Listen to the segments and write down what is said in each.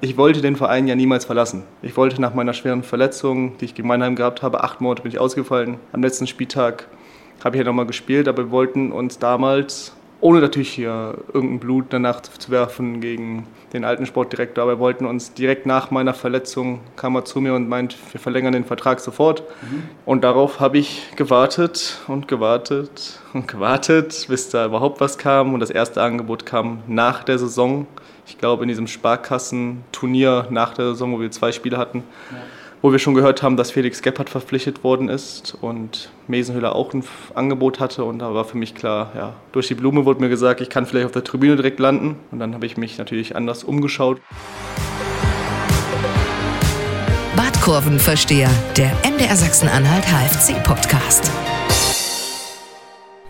Ich wollte den Verein ja niemals verlassen. Ich wollte nach meiner schweren Verletzung, die ich gegen Mannheim gehabt habe, acht Monate bin ich ausgefallen. Am letzten Spieltag habe ich ja nochmal gespielt, aber wir wollten uns damals, ohne natürlich hier irgendein Blut danach zu werfen gegen den alten Sportdirektor, aber wir wollten uns direkt nach meiner Verletzung, kam er zu mir und meint, wir verlängern den Vertrag sofort. Mhm. Und darauf habe ich gewartet und gewartet und gewartet, bis da überhaupt was kam. Und das erste Angebot kam nach der Saison ich glaube, in diesem Sparkassenturnier nach der Saison, wo wir zwei Spiele hatten, ja. wo wir schon gehört haben, dass Felix Gebhardt verpflichtet worden ist und Mesenhüller auch ein Angebot hatte. Und da war für mich klar, ja, durch die Blume wurde mir gesagt, ich kann vielleicht auf der Tribüne direkt landen. Und dann habe ich mich natürlich anders umgeschaut. Badkurvenversteher, der MDR Sachsen-Anhalt HFC-Podcast.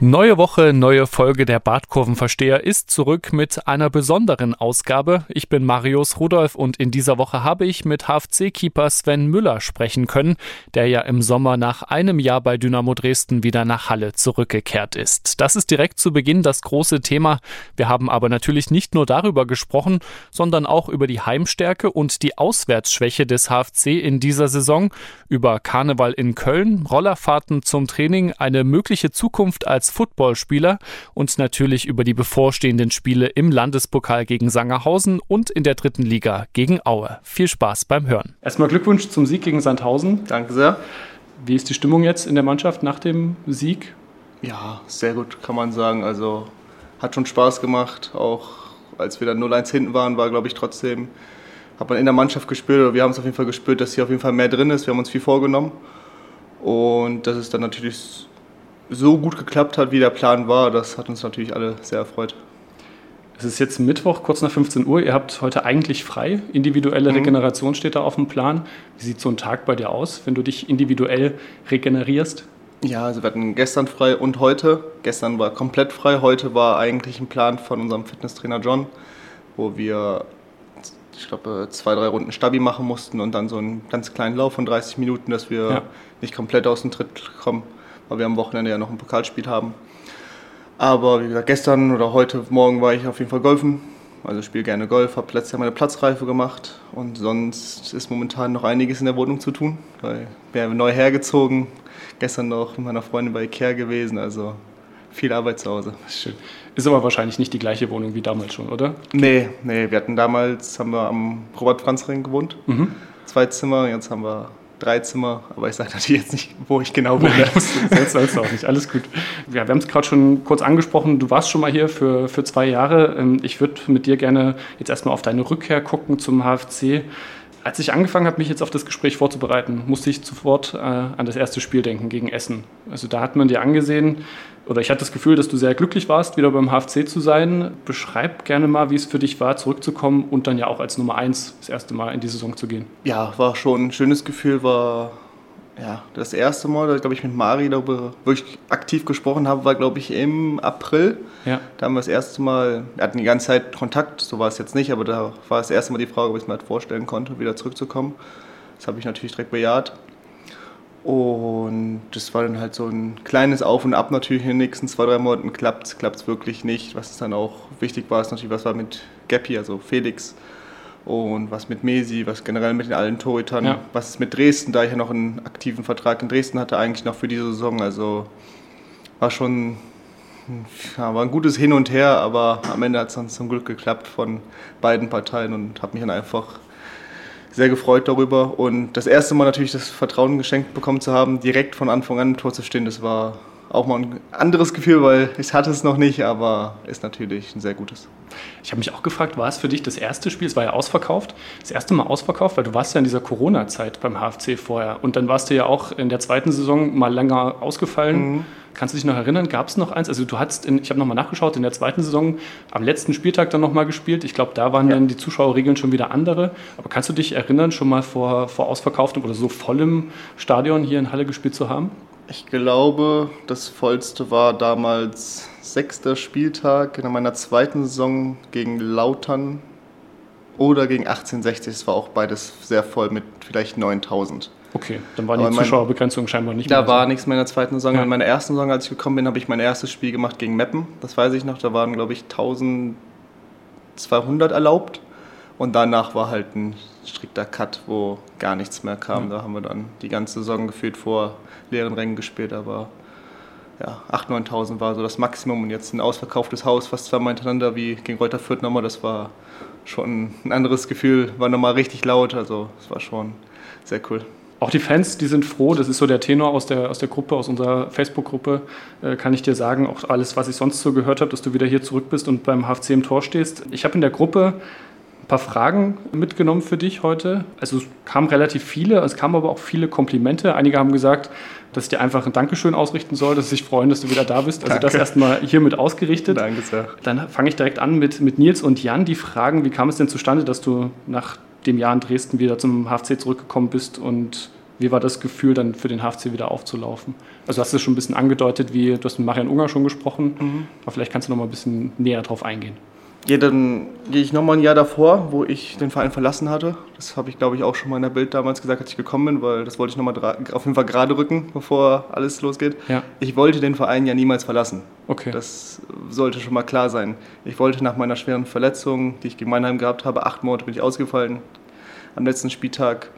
Neue Woche, neue Folge der Badkurvenversteher ist zurück mit einer besonderen Ausgabe. Ich bin Marius Rudolf und in dieser Woche habe ich mit HFC-Keeper Sven Müller sprechen können, der ja im Sommer nach einem Jahr bei Dynamo Dresden wieder nach Halle zurückgekehrt ist. Das ist direkt zu Beginn das große Thema. Wir haben aber natürlich nicht nur darüber gesprochen, sondern auch über die Heimstärke und die Auswärtsschwäche des HFC in dieser Saison, über Karneval in Köln, Rollerfahrten zum Training, eine mögliche Zukunft als als Footballspieler und natürlich über die bevorstehenden Spiele im Landespokal gegen Sangerhausen und in der dritten Liga gegen Aue. Viel Spaß beim Hören. Erstmal Glückwunsch zum Sieg gegen Sandhausen. Danke sehr. Wie ist die Stimmung jetzt in der Mannschaft nach dem Sieg? Ja, sehr gut, kann man sagen. Also hat schon Spaß gemacht. Auch als wir dann 0-1 hinten waren, war, glaube ich, trotzdem, hat man in der Mannschaft gespürt, oder wir haben es auf jeden Fall gespürt, dass hier auf jeden Fall mehr drin ist. Wir haben uns viel vorgenommen. Und das ist dann natürlich so gut geklappt hat, wie der Plan war, das hat uns natürlich alle sehr erfreut. Es ist jetzt Mittwoch, kurz nach 15 Uhr. Ihr habt heute eigentlich frei. Individuelle mhm. Regeneration steht da auf dem Plan. Wie sieht so ein Tag bei dir aus, wenn du dich individuell regenerierst? Ja, also wir hatten gestern frei und heute. Gestern war komplett frei. Heute war eigentlich ein Plan von unserem Fitnesstrainer John, wo wir, ich glaube, zwei, drei Runden Stabi machen mussten und dann so einen ganz kleinen Lauf von 30 Minuten, dass wir ja. nicht komplett aus dem Tritt kommen weil wir am Wochenende ja noch ein Pokalspiel haben. Aber wie gesagt, gestern oder heute Morgen war ich auf jeden Fall golfen. Also spiele gerne Golf, habe letztes Jahr meine Platzreife gemacht und sonst ist momentan noch einiges in der Wohnung zu tun, weil bin neu hergezogen, gestern noch mit meiner Freundin bei Ikea gewesen, also viel Arbeit zu Hause. Schön. Ist aber wahrscheinlich nicht die gleiche Wohnung wie damals schon, oder? Nee, nee, wir hatten damals, haben wir am Robert-Franz-Ring gewohnt, mhm. zwei Zimmer, jetzt haben wir drei Zimmer, aber ich sage natürlich jetzt nicht, wo ich genau wohne. das sollst du auch nicht, alles gut. Ja, wir haben es gerade schon kurz angesprochen, du warst schon mal hier für, für zwei Jahre. Ähm, ich würde mit dir gerne jetzt erstmal auf deine Rückkehr gucken zum HFC. Als ich angefangen habe, mich jetzt auf das Gespräch vorzubereiten, musste ich sofort äh, an das erste Spiel denken gegen Essen. Also da hat man dir angesehen, oder ich hatte das Gefühl, dass du sehr glücklich warst, wieder beim HFC zu sein. Beschreib gerne mal, wie es für dich war, zurückzukommen und dann ja auch als Nummer eins das erste Mal in die Saison zu gehen. Ja, war schon ein schönes Gefühl, war ja, das erste Mal, da glaube ich mit Mari darüber wirklich aktiv gesprochen habe, war glaube ich im April. Ja. Da haben wir das erste Mal, wir hatten die ganze Zeit Kontakt, so war es jetzt nicht, aber da war das erste Mal die Frage, ob ich es mir halt vorstellen konnte, wieder zurückzukommen. Das habe ich natürlich direkt bejaht. Und das war dann halt so ein kleines Auf und Ab natürlich in den nächsten zwei, drei Monaten. Klappt es, klappt es wirklich nicht. Was dann auch wichtig war, ist natürlich, was war mit Gappy, also Felix und was mit Mesi, was generell mit den alten Torhütern, ja. was ist mit Dresden, da ich ja noch einen aktiven Vertrag in Dresden hatte, eigentlich noch für diese Saison. Also war schon ja, war ein gutes Hin und Her, aber am Ende hat es dann zum Glück geklappt von beiden Parteien und habe mich dann einfach sehr gefreut darüber. Und das erste Mal natürlich das Vertrauen geschenkt bekommen zu haben, direkt von Anfang an im Tor zu stehen, das war auch mal ein anderes Gefühl, weil ich hatte es noch nicht, aber ist natürlich ein sehr gutes. Ich habe mich auch gefragt, war es für dich das erste Spiel, es war ja ausverkauft, das erste Mal ausverkauft, weil du warst ja in dieser Corona-Zeit beim HFC vorher und dann warst du ja auch in der zweiten Saison mal länger ausgefallen. Mhm. Kannst du dich noch erinnern, gab es noch eins? Also du hast, in, ich habe nochmal nachgeschaut, in der zweiten Saison am letzten Spieltag dann nochmal gespielt. Ich glaube, da waren ja. dann die Zuschauerregeln schon wieder andere. Aber kannst du dich erinnern, schon mal vor, vor ausverkauftem oder so vollem Stadion hier in Halle gespielt zu haben? Ich glaube, das vollste war damals sechster Spieltag in meiner zweiten Saison gegen Lautern oder gegen 1860. Es war auch beides sehr voll mit vielleicht 9000. Okay, dann war die mein, Zuschauerbegrenzung scheinbar nicht da mehr. Da war so. nichts mehr in der zweiten Saison. Ja. In meiner ersten Saison, als ich gekommen bin, habe ich mein erstes Spiel gemacht gegen Meppen. Das weiß ich noch. Da waren, glaube ich, 1200 erlaubt. Und danach war halt ein strikter Cut, wo gar nichts mehr kam. Mhm. Da haben wir dann die ganze Saison gefühlt vor leeren Rängen gespielt, aber ja, 8.000, 9.000 war so das Maximum und jetzt ein ausverkauftes Haus fast zweimal hintereinander wie gegen Reuter Fürth nochmal, das war schon ein anderes Gefühl, war nochmal richtig laut, also es war schon sehr cool. Auch die Fans, die sind froh, das ist so der Tenor aus der, aus der Gruppe, aus unserer Facebook-Gruppe, äh, kann ich dir sagen, auch alles, was ich sonst so gehört habe, dass du wieder hier zurück bist und beim HFC im Tor stehst. Ich habe in der Gruppe paar Fragen mitgenommen für dich heute. Also es kamen relativ viele, es kamen aber auch viele Komplimente. Einige haben gesagt, dass ich dir einfach ein Dankeschön ausrichten soll, dass sie sich freuen, dass du wieder da bist. Also Danke. das erstmal hiermit ausgerichtet. Danke sehr. Dann fange ich direkt an mit, mit Nils und Jan. Die fragen, wie kam es denn zustande, dass du nach dem Jahr in Dresden wieder zum HFC zurückgekommen bist und wie war das Gefühl, dann für den HFC wieder aufzulaufen? Also hast du es schon ein bisschen angedeutet, wie du hast mit Marian Unger schon gesprochen, mhm. aber vielleicht kannst du noch mal ein bisschen näher drauf eingehen. Ja, dann gehe ich nochmal ein Jahr davor, wo ich den Verein verlassen hatte. Das habe ich, glaube ich, auch schon mal in der Bild damals gesagt, als ich gekommen bin, weil das wollte ich nochmal auf jeden Fall gerade rücken, bevor alles losgeht. Ja. Ich wollte den Verein ja niemals verlassen. Okay. Das sollte schon mal klar sein. Ich wollte nach meiner schweren Verletzung, die ich gegen Mannheim gehabt habe, acht Monate bin ich ausgefallen. Am letzten Spieltag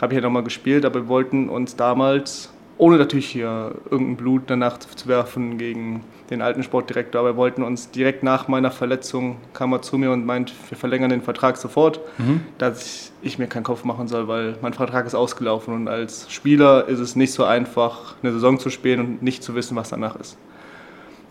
habe ich ja nochmal gespielt, aber wir wollten uns damals, ohne natürlich hier irgendein Blut danach zu werfen gegen den alten Sportdirektor, aber wir wollten uns direkt nach meiner Verletzung, kam er zu mir und meint, wir verlängern den Vertrag sofort, mhm. dass ich, ich, mir keinen Kopf machen soll, weil mein Vertrag ist ausgelaufen und als Spieler ist es nicht so einfach, eine Saison zu spielen und nicht zu wissen, was danach ist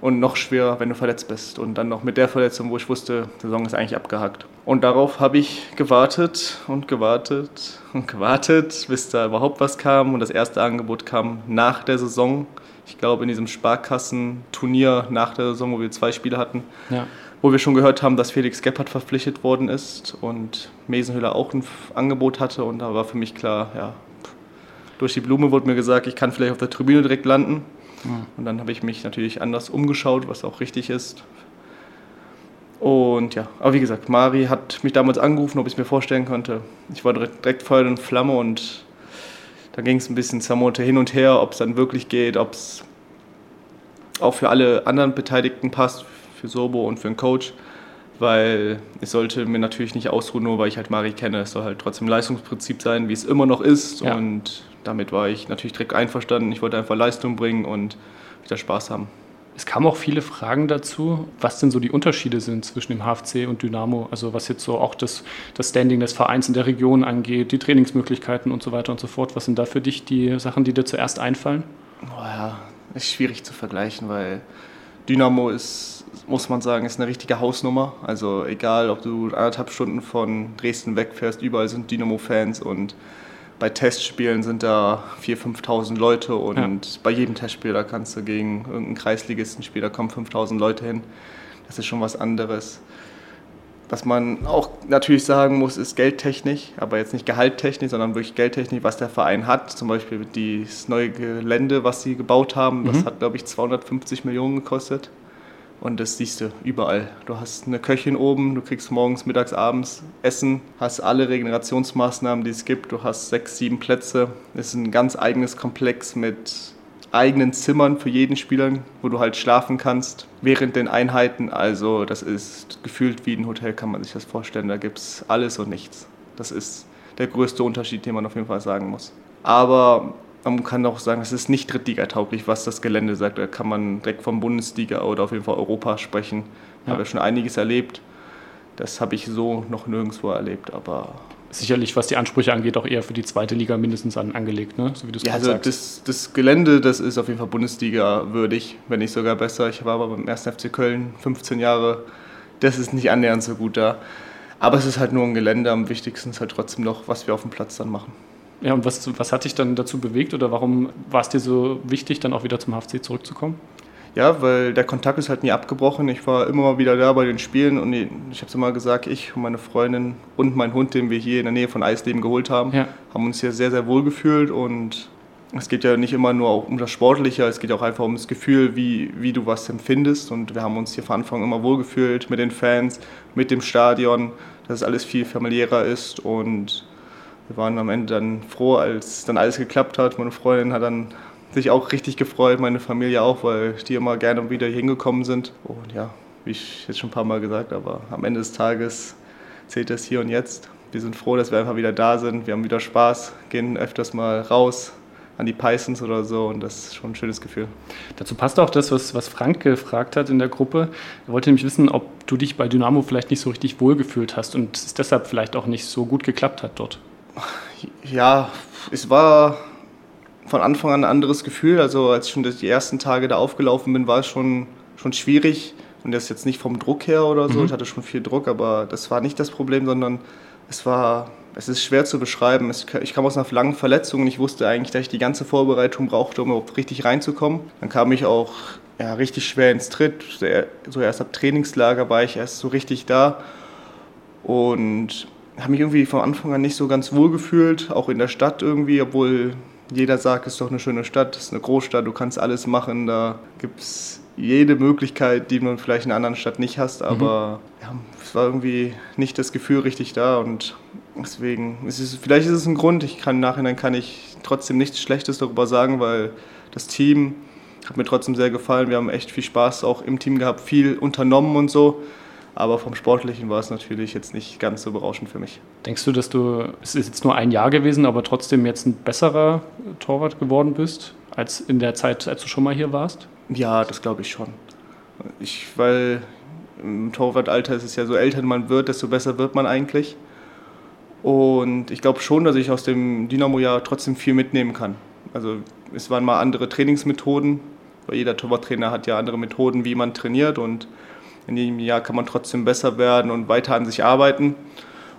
und noch schwerer, wenn du verletzt bist. Und dann noch mit der Verletzung, wo ich wusste, die Saison ist eigentlich abgehakt. Und darauf habe ich gewartet und gewartet und gewartet, bis da überhaupt was kam. Und das erste Angebot kam nach der Saison. Ich glaube, in diesem Sparkassenturnier nach der Saison, wo wir zwei Spiele hatten, ja. wo wir schon gehört haben, dass Felix Gebhardt verpflichtet worden ist und Mesenhüller auch ein Angebot hatte. Und da war für mich klar, ja, durch die Blume wurde mir gesagt, ich kann vielleicht auf der Tribüne direkt landen. Und dann habe ich mich natürlich anders umgeschaut, was auch richtig ist. Und ja, aber wie gesagt, Mari hat mich damals angerufen, ob ich es mir vorstellen konnte. Ich war direkt, direkt Feuer und Flamme und da ging es ein bisschen Zamote hin und her, ob es dann wirklich geht, ob es auch für alle anderen Beteiligten passt, für Sobo und für den Coach, weil ich sollte mir natürlich nicht ausruhen, nur weil ich halt Mari kenne. Es soll halt trotzdem Leistungsprinzip sein, wie es immer noch ist ja. und damit war ich natürlich direkt einverstanden. Ich wollte einfach Leistung bringen und wieder Spaß haben. Es kamen auch viele Fragen dazu, was denn so die Unterschiede sind zwischen dem HFC und Dynamo. Also was jetzt so auch das, das Standing des Vereins in der Region angeht, die Trainingsmöglichkeiten und so weiter und so fort. Was sind da für dich die Sachen, die dir zuerst einfallen? Oh ja, ist schwierig zu vergleichen, weil Dynamo ist, muss man sagen, ist eine richtige Hausnummer. Also egal, ob du anderthalb Stunden von Dresden wegfährst, überall sind Dynamo-Fans und bei Testspielen sind da 4.000, 5.000 Leute und ja. bei jedem Testspiel, da kannst du gegen irgendeinen Kreisligisten spielen, da kommen 5.000 Leute hin. Das ist schon was anderes. Was man auch natürlich sagen muss, ist Geldtechnik, aber jetzt nicht Gehalttechnik, sondern wirklich Geldtechnik, was der Verein hat. Zum Beispiel das neue Gelände, was sie gebaut haben, das mhm. hat, glaube ich, 250 Millionen gekostet. Und das siehst du überall. Du hast eine Köchin oben, du kriegst morgens, mittags, abends Essen, hast alle Regenerationsmaßnahmen, die es gibt. Du hast sechs, sieben Plätze. Es ist ein ganz eigenes Komplex mit eigenen Zimmern für jeden Spieler, wo du halt schlafen kannst während den Einheiten. Also das ist gefühlt wie ein Hotel, kann man sich das vorstellen. Da gibt es alles und nichts. Das ist der größte Unterschied, den man auf jeden Fall sagen muss. Aber man kann auch sagen, es ist nicht Drittliga-tauglich, was das Gelände sagt. Da kann man direkt vom Bundesliga oder auf jeden Fall Europa sprechen. Ich ja. habe schon einiges erlebt. Das habe ich so noch nirgendwo erlebt, aber sicherlich, was die Ansprüche angeht, auch eher für die zweite Liga mindestens an, angelegt, ne? so wie du es ja, also sagst. Das, das, Gelände, das ist auf jeden Fall Bundesliga würdig, wenn nicht sogar besser. Ich war aber beim 1. FC Köln 15 Jahre, das ist nicht annähernd so gut da. Aber es ist halt nur ein Gelände, am wichtigsten ist halt trotzdem noch, was wir auf dem Platz dann machen. Ja, und was, was hat dich dann dazu bewegt oder warum war es dir so wichtig, dann auch wieder zum HFC zurückzukommen? Ja, weil der Kontakt ist halt nie abgebrochen. Ich war immer mal wieder da bei den Spielen und ich habe es immer gesagt, ich und meine Freundin und mein Hund, den wir hier in der Nähe von Eisleben geholt haben, ja. haben uns hier sehr, sehr wohl gefühlt und es geht ja nicht immer nur um das Sportliche, es geht auch einfach um das Gefühl, wie, wie du was empfindest und wir haben uns hier von Anfang immer wohl gefühlt mit den Fans, mit dem Stadion, dass es alles viel familiärer ist und wir waren am Ende dann froh, als dann alles geklappt hat. Meine Freundin hat dann sich auch richtig gefreut, meine Familie auch, weil die immer gerne wieder hier hingekommen sind. Und ja, wie ich jetzt schon ein paar Mal gesagt habe, am Ende des Tages zählt das hier und jetzt. Wir sind froh, dass wir einfach wieder da sind. Wir haben wieder Spaß, gehen öfters mal raus, an die Pisons oder so und das ist schon ein schönes Gefühl. Dazu passt auch das, was, was Frank gefragt hat in der Gruppe. Er wollte nämlich wissen, ob du dich bei Dynamo vielleicht nicht so richtig wohlgefühlt hast und es deshalb vielleicht auch nicht so gut geklappt hat dort. Ja, es war von Anfang an ein anderes Gefühl. Also als ich schon die ersten Tage da aufgelaufen bin, war es schon, schon schwierig. Und das jetzt nicht vom Druck her oder so. Mhm. Ich hatte schon viel Druck, aber das war nicht das Problem, sondern es war es ist schwer zu beschreiben. Ich kam aus einer langen Verletzung und ich wusste eigentlich, dass ich die ganze Vorbereitung brauchte, um überhaupt richtig reinzukommen. Dann kam ich auch ja, richtig schwer ins Tritt. So erst ab Trainingslager war ich erst so richtig da und habe mich irgendwie von Anfang an nicht so ganz wohl gefühlt, auch in der Stadt irgendwie, obwohl jeder sagt, es ist doch eine schöne Stadt, es ist eine Großstadt, du kannst alles machen, da gibt es jede Möglichkeit, die man vielleicht in einer anderen Stadt nicht hast, aber mhm. ja, es war irgendwie nicht das Gefühl richtig da und Deswegen, ist es, vielleicht ist es ein Grund. Ich kann im Nachhinein kann ich trotzdem nichts Schlechtes darüber sagen, weil das Team hat mir trotzdem sehr gefallen. Wir haben echt viel Spaß auch im Team gehabt, viel unternommen und so. Aber vom Sportlichen war es natürlich jetzt nicht ganz so berauschend für mich. Denkst du, dass du, es ist jetzt nur ein Jahr gewesen, aber trotzdem jetzt ein besserer Torwart geworden bist, als in der Zeit, als du schon mal hier warst? Ja, das glaube ich schon. Ich, weil im Torwartalter ist es ja so, älter man wird, desto besser wird man eigentlich. Und ich glaube schon, dass ich aus dem Dynamo-Jahr trotzdem viel mitnehmen kann. Also es waren mal andere Trainingsmethoden, weil jeder Torwarttrainer hat ja andere Methoden, wie man trainiert und in jedem Jahr kann man trotzdem besser werden und weiter an sich arbeiten.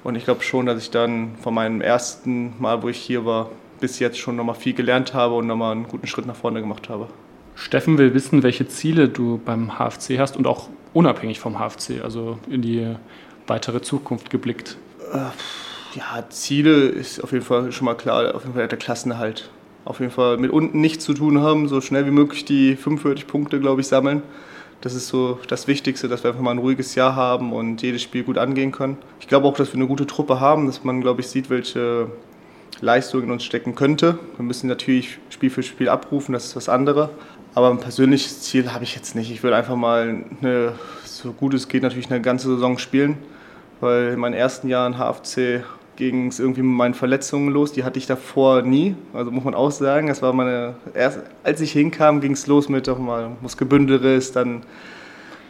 Und ich glaube schon, dass ich dann von meinem ersten Mal, wo ich hier war, bis jetzt schon nochmal viel gelernt habe und nochmal einen guten Schritt nach vorne gemacht habe. Steffen will wissen, welche Ziele du beim HFC hast und auch unabhängig vom HFC, also in die weitere Zukunft geblickt. Äh, ja, Ziele ist auf jeden Fall schon mal klar, auf jeden Fall der Klassenerhalt. Auf jeden Fall mit unten nichts zu tun haben, so schnell wie möglich die 45 Punkte, glaube ich, sammeln. Das ist so das Wichtigste, dass wir einfach mal ein ruhiges Jahr haben und jedes Spiel gut angehen können. Ich glaube auch, dass wir eine gute Truppe haben, dass man, glaube ich, sieht, welche Leistung in uns stecken könnte. Wir müssen natürlich Spiel für Spiel abrufen, das ist was anderes. Aber ein persönliches Ziel habe ich jetzt nicht. Ich will einfach mal eine, so gut es geht natürlich eine ganze Saison spielen, weil in meinen ersten Jahren HFC ging es irgendwie mit meinen Verletzungen los. Die hatte ich davor nie. Also muss man auch sagen, das war meine erst, als ich hinkam, ging es los mit doch mal Muskelbündelriss, dann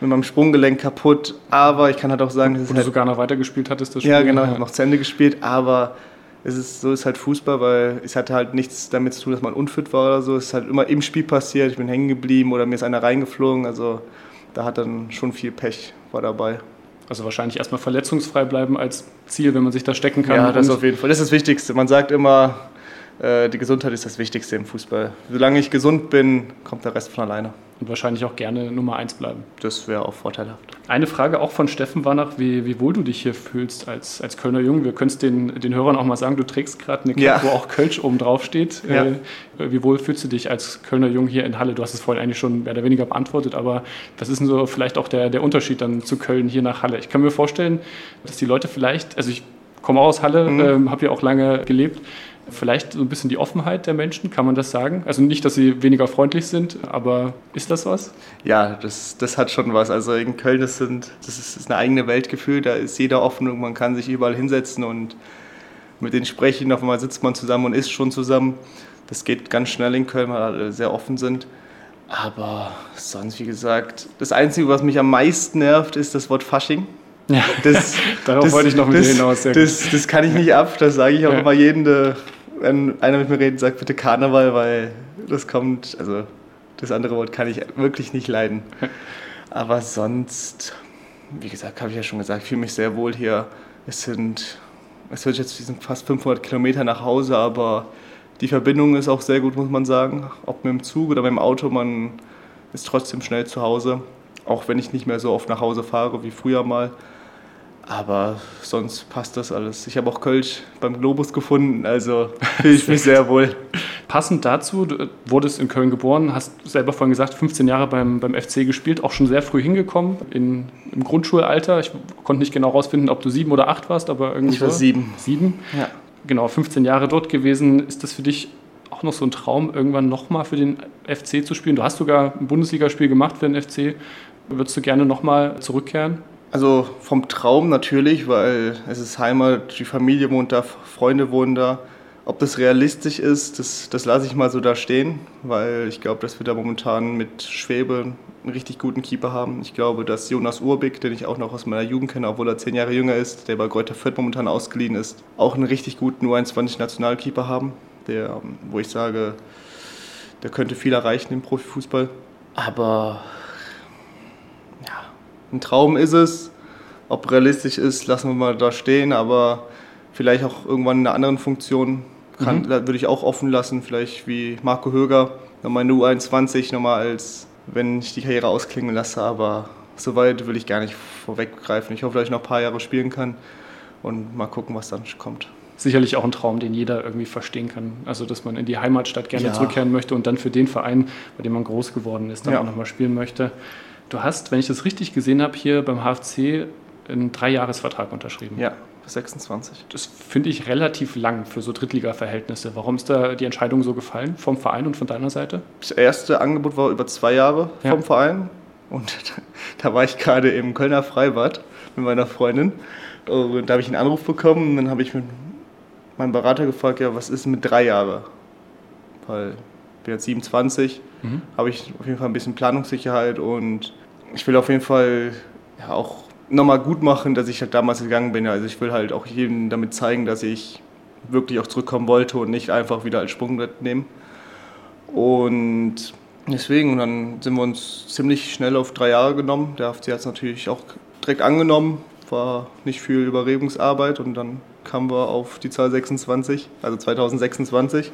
mit meinem Sprunggelenk kaputt. Aber ich kann halt auch sagen, dass du halt, sogar noch weitergespielt hattest, das Spiel. Ja, genau, ich habe noch zu Ende gespielt. Aber es ist, so ist halt Fußball, weil es hatte halt nichts damit zu tun, dass man unfit war oder so. Es ist halt immer im Spiel passiert. Ich bin hängen geblieben oder mir ist einer reingeflogen. Also da hat dann schon viel Pech war dabei. Also wahrscheinlich erstmal verletzungsfrei bleiben als Ziel, wenn man sich da stecken kann. Ja, das auf jeden Fall. Das ist das Wichtigste. Man sagt immer, äh, die Gesundheit ist das Wichtigste im Fußball. Solange ich gesund bin, kommt der Rest von alleine und wahrscheinlich auch gerne Nummer 1 bleiben. Das wäre auch vorteilhaft. Eine Frage auch von Steffen war nach, wie, wie wohl du dich hier fühlst als, als Kölner Jung. Wir können es den, den Hörern auch mal sagen, du trägst gerade eine Cap, ja. wo auch Kölsch oben drauf steht. Ja. Äh, wie wohl fühlst du dich als Kölner Jung hier in Halle? Du hast es vorhin eigentlich schon mehr oder weniger beantwortet, aber was ist denn so vielleicht auch der, der Unterschied dann zu Köln hier nach Halle? Ich kann mir vorstellen, dass die Leute vielleicht, also ich komme aus Halle, mhm. ähm, habe hier auch lange gelebt, Vielleicht so ein bisschen die Offenheit der Menschen, kann man das sagen? Also nicht, dass sie weniger freundlich sind, aber ist das was? Ja, das, das hat schon was. Also in Köln, das, sind, das ist ein eigene Weltgefühl, da ist jeder offen und man kann sich überall hinsetzen und mit denen sprechen. Auf einmal sitzt man zusammen und isst schon zusammen. Das geht ganz schnell in Köln, weil alle sehr offen sind. Aber sonst, wie gesagt, das Einzige, was mich am meisten nervt, ist das Wort Fasching. Ja, das, darauf das, wollte ich noch mit das, dir hinaus. Das, das, kann ich nicht ab, das sage ich auch ja. immer jedem, der, wenn einer mit mir redet, sagt bitte Karneval, weil das kommt, also das andere Wort kann ich wirklich nicht leiden. Aber sonst, wie gesagt, habe ich ja schon gesagt, ich fühle mich sehr wohl hier. Es sind, es wird jetzt sind fast 500 Kilometer nach Hause, aber die Verbindung ist auch sehr gut, muss man sagen. Ob mit dem Zug oder mit dem Auto, man ist trotzdem schnell zu Hause. Auch wenn ich nicht mehr so oft nach Hause fahre wie früher mal. Aber sonst passt das alles. Ich habe auch Kölsch beim Globus gefunden, also fühle ich mich sehr wohl. Passend dazu, du wurdest in Köln geboren, hast selber vorhin gesagt, 15 Jahre beim, beim FC gespielt, auch schon sehr früh hingekommen, in, im Grundschulalter. Ich konnte nicht genau herausfinden, ob du sieben oder acht warst, aber irgendwie. Ich war so. sieben. Sieben? Ja. Genau, 15 Jahre dort gewesen. Ist das für dich auch noch so ein Traum, irgendwann nochmal für den FC zu spielen? Du hast sogar ein Bundesligaspiel gemacht für den FC. Würdest du gerne nochmal zurückkehren? Also vom Traum natürlich, weil es ist Heimat, die Familie wohnt da, Freunde wohnen da. Ob das realistisch ist, das, das lasse ich mal so da stehen, weil ich glaube, dass wir da momentan mit Schwebe einen richtig guten Keeper haben. Ich glaube, dass Jonas Urbig, den ich auch noch aus meiner Jugend kenne, obwohl er zehn Jahre jünger ist, der bei Greuther Fürth momentan ausgeliehen ist, auch einen richtig guten U21-Nationalkeeper haben, der, wo ich sage, der könnte viel erreichen im Profifußball. Aber ein Traum ist es. Ob realistisch ist, lassen wir mal da stehen, aber vielleicht auch irgendwann in einer anderen Funktion kann, mhm. würde ich auch offen lassen, vielleicht wie Marco Höger, nochmal in der U21, nochmal als, wenn ich die Karriere ausklingen lasse, aber so weit will ich gar nicht vorweggreifen. Ich hoffe, dass ich noch ein paar Jahre spielen kann und mal gucken, was dann kommt sicherlich auch ein Traum, den jeder irgendwie verstehen kann. Also, dass man in die Heimatstadt gerne ja. zurückkehren möchte und dann für den Verein, bei dem man groß geworden ist, dann ja. auch nochmal spielen möchte. Du hast, wenn ich das richtig gesehen habe, hier beim HFC einen Dreijahresvertrag unterschrieben. Ja, 26. Das finde ich relativ lang für so Drittliga-Verhältnisse. Warum ist da die Entscheidung so gefallen vom Verein und von deiner Seite? Das erste Angebot war über zwei Jahre vom ja. Verein. Und da war ich gerade im Kölner Freibad mit meiner Freundin. Und da habe ich einen Anruf bekommen und dann habe ich mit meinem Berater gefragt, ja, was ist mit drei Jahren? Weil ich bin jetzt 27, mhm. habe ich auf jeden Fall ein bisschen Planungssicherheit und ich will auf jeden Fall ja, auch nochmal gut machen, dass ich halt damals gegangen bin. Also ich will halt auch jedem damit zeigen, dass ich wirklich auch zurückkommen wollte und nicht einfach wieder als Sprungbrett nehmen. Und deswegen, dann sind wir uns ziemlich schnell auf drei Jahre genommen. Der FC hat es natürlich auch direkt angenommen, war nicht viel Überredungsarbeit und dann kamen wir auf die Zahl 26, also 2026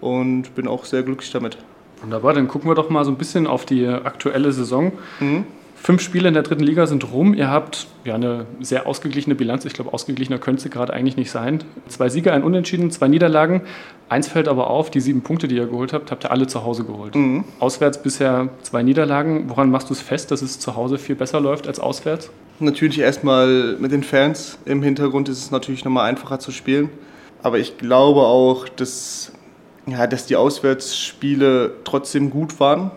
und bin auch sehr glücklich damit. Wunderbar, dann gucken wir doch mal so ein bisschen auf die aktuelle Saison. Mhm. Fünf Spiele in der dritten Liga sind rum. Ihr habt ja eine sehr ausgeglichene Bilanz. Ich glaube, ausgeglichener könnte sie gerade eigentlich nicht sein. Zwei Siege, ein Unentschieden, zwei Niederlagen. Eins fällt aber auf, die sieben Punkte, die ihr geholt habt, habt ihr alle zu Hause geholt. Mhm. Auswärts bisher zwei Niederlagen. Woran machst du es fest, dass es zu Hause viel besser läuft als auswärts? Natürlich erstmal mit den Fans. Im Hintergrund ist es natürlich nochmal einfacher zu spielen. Aber ich glaube auch, dass, ja, dass die Auswärtsspiele trotzdem gut waren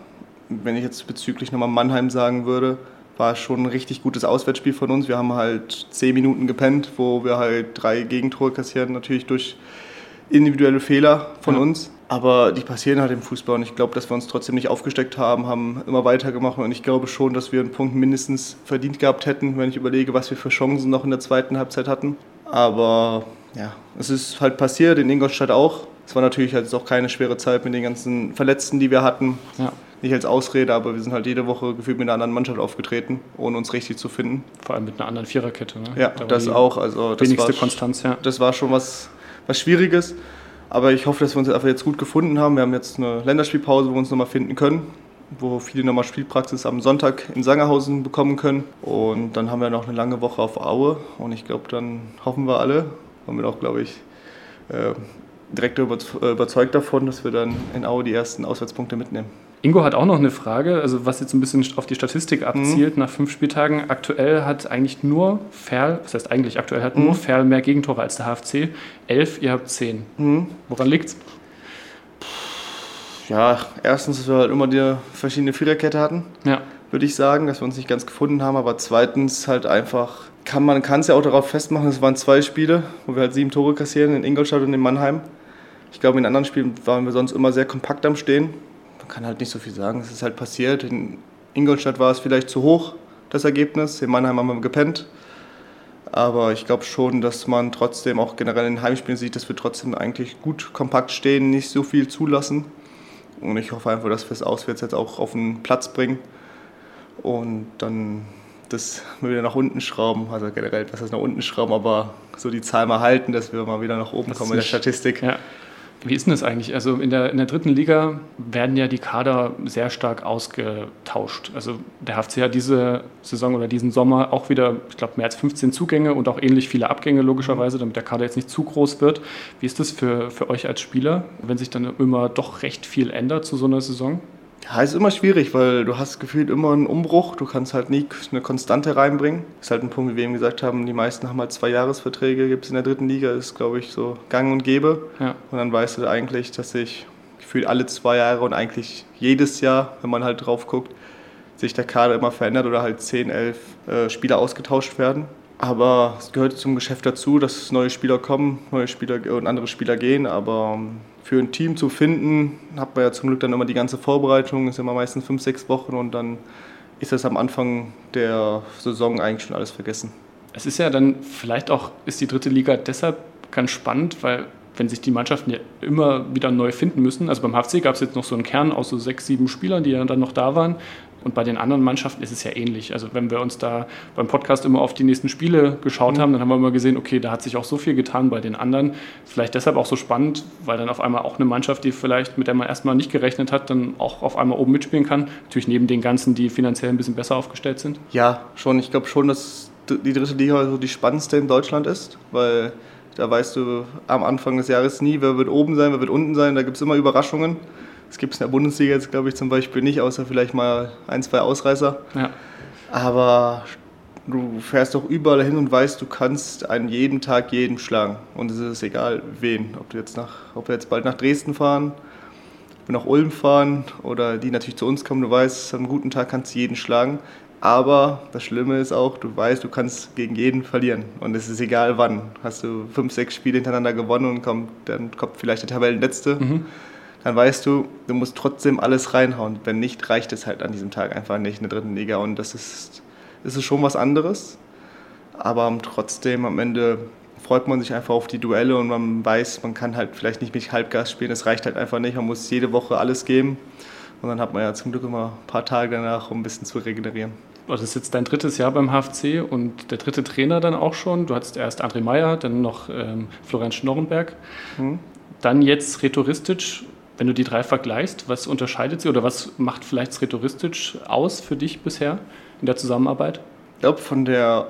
wenn ich jetzt bezüglich nochmal Mannheim sagen würde, war schon ein richtig gutes Auswärtsspiel von uns. Wir haben halt zehn Minuten gepennt, wo wir halt drei Gegentore kassieren, natürlich durch individuelle Fehler von ja. uns. Aber die passieren halt im Fußball und ich glaube, dass wir uns trotzdem nicht aufgesteckt haben, haben immer weitergemacht und ich glaube schon, dass wir einen Punkt mindestens verdient gehabt hätten, wenn ich überlege, was wir für Chancen noch in der zweiten Halbzeit hatten. Aber ja, es ist halt passiert, in Ingolstadt auch. Es war natürlich halt auch keine schwere Zeit mit den ganzen Verletzten, die wir hatten. Ja nicht als Ausrede, aber wir sind halt jede Woche gefühlt mit einer anderen Mannschaft aufgetreten, ohne uns richtig zu finden. Vor allem mit einer anderen Viererkette. Ne? Ja, da das auch. Also das wenigste war, Konstanz, ja. Das war schon was, was Schwieriges. Aber ich hoffe, dass wir uns einfach jetzt gut gefunden haben. Wir haben jetzt eine Länderspielpause, wo wir uns nochmal finden können, wo viele nochmal Spielpraxis am Sonntag in Sangerhausen bekommen können. Und dann haben wir noch eine lange Woche auf Aue. Und ich glaube, dann hoffen wir alle, und bin auch, glaube ich, äh, direkt überzeugt davon, dass wir dann in Aue die ersten Auswärtspunkte mitnehmen. Ingo hat auch noch eine Frage, also was jetzt ein bisschen auf die Statistik abzielt mhm. nach fünf Spieltagen. Aktuell hat eigentlich nur Ferl, was heißt eigentlich aktuell hat mhm. nur Ferl mehr Gegentore als der HFC. Elf, ihr habt zehn. Mhm. Woran liegt's? Ja, erstens, dass wir halt immer die verschiedene Viererkette hatten, ja. würde ich sagen, dass wir uns nicht ganz gefunden haben. Aber zweitens halt einfach, kann man kann es ja auch darauf festmachen, es waren zwei Spiele, wo wir halt sieben Tore kassieren in Ingolstadt und in Mannheim. Ich glaube, in anderen Spielen waren wir sonst immer sehr kompakt am Stehen kann halt nicht so viel sagen. Es ist halt passiert. In Ingolstadt war es vielleicht zu hoch, das Ergebnis. In Mannheim haben wir gepennt. Aber ich glaube schon, dass man trotzdem auch generell in Heimspielen sieht, dass wir trotzdem eigentlich gut kompakt stehen, nicht so viel zulassen. Und ich hoffe einfach, dass wir es auswärts jetzt auch auf den Platz bringen und dann das mal wieder nach unten schrauben. Also generell, was heißt nach unten schrauben, aber so die Zahl mal halten, dass wir mal wieder nach oben das kommen in der Statistik. Ja. Wie ist denn das eigentlich? Also in der, in der dritten Liga werden ja die Kader sehr stark ausgetauscht. Also der HFC hat diese Saison oder diesen Sommer auch wieder, ich glaube, mehr als 15 Zugänge und auch ähnlich viele Abgänge logischerweise, damit der Kader jetzt nicht zu groß wird. Wie ist das für, für euch als Spieler, wenn sich dann immer doch recht viel ändert zu so einer Saison? Ja, ist immer schwierig, weil du hast gefühlt immer einen Umbruch. Du kannst halt nie eine Konstante reinbringen. Das ist halt ein Punkt, wie wir eben gesagt haben, die meisten haben halt zwei Jahresverträge, gibt es in der dritten Liga, ist glaube ich so gang und gäbe. Ja. Und dann weißt du eigentlich, dass sich gefühlt alle zwei Jahre und eigentlich jedes Jahr, wenn man halt drauf guckt, sich der Kader immer verändert oder halt 10, 11 äh, Spieler ausgetauscht werden. Aber es gehört zum Geschäft dazu, dass neue Spieler kommen, neue Spieler und andere Spieler gehen. Aber ähm, für ein Team zu finden, hat man ja zum Glück dann immer die ganze Vorbereitung, ist immer meistens fünf, sechs Wochen und dann ist das am Anfang der Saison eigentlich schon alles vergessen. Es ist ja dann vielleicht auch, ist die dritte Liga deshalb ganz spannend, weil wenn sich die Mannschaften ja immer wieder neu finden müssen. Also beim HFC gab es jetzt noch so einen Kern aus so sechs, sieben Spielern, die ja dann noch da waren. Und bei den anderen Mannschaften ist es ja ähnlich. Also wenn wir uns da beim Podcast immer auf die nächsten Spiele geschaut mhm. haben, dann haben wir immer gesehen, okay, da hat sich auch so viel getan bei den anderen. Vielleicht deshalb auch so spannend, weil dann auf einmal auch eine Mannschaft, die vielleicht mit der man erstmal nicht gerechnet hat, dann auch auf einmal oben mitspielen kann. Natürlich neben den ganzen, die finanziell ein bisschen besser aufgestellt sind. Ja, schon. Ich glaube schon, dass die dritte Liga so die spannendste in Deutschland ist, weil da weißt du am Anfang des Jahres nie, wer wird oben sein, wer wird unten sein. Da gibt es immer Überraschungen. Das gibt es in der Bundesliga jetzt, glaube ich, zum Beispiel nicht, außer vielleicht mal ein, zwei Ausreißer. Ja. Aber du fährst doch überall hin und weißt, du kannst an jedem Tag jeden schlagen. Und es ist egal, wen. Ob, du jetzt nach, ob wir jetzt bald nach Dresden fahren, nach Ulm fahren oder die natürlich zu uns kommen. Du weißt, an einem guten Tag kannst du jeden schlagen. Aber das Schlimme ist auch, du weißt, du kannst gegen jeden verlieren. Und es ist egal wann. Hast du fünf, sechs Spiele hintereinander gewonnen und kommt, dann kommt vielleicht der Tabellenletzte. Mhm dann weißt du, du musst trotzdem alles reinhauen. Wenn nicht, reicht es halt an diesem Tag einfach nicht in der dritten Liga. Und das ist, das ist schon was anderes. Aber trotzdem am Ende freut man sich einfach auf die Duelle und man weiß, man kann halt vielleicht nicht mit Halbgas spielen. Das reicht halt einfach nicht. Man muss jede Woche alles geben. Und dann hat man ja zum Glück immer ein paar Tage danach, um ein bisschen zu regenerieren. Das ist jetzt dein drittes Jahr beim HFC und der dritte Trainer dann auch schon. Du hattest erst André Meyer, dann noch ähm, Florian Schnorrenberg. Mhm. Dann jetzt Rhetoristisch wenn du die drei vergleichst, was unterscheidet sie oder was macht vielleicht Sretoristisch aus für dich bisher in der Zusammenarbeit? Ich glaube, von der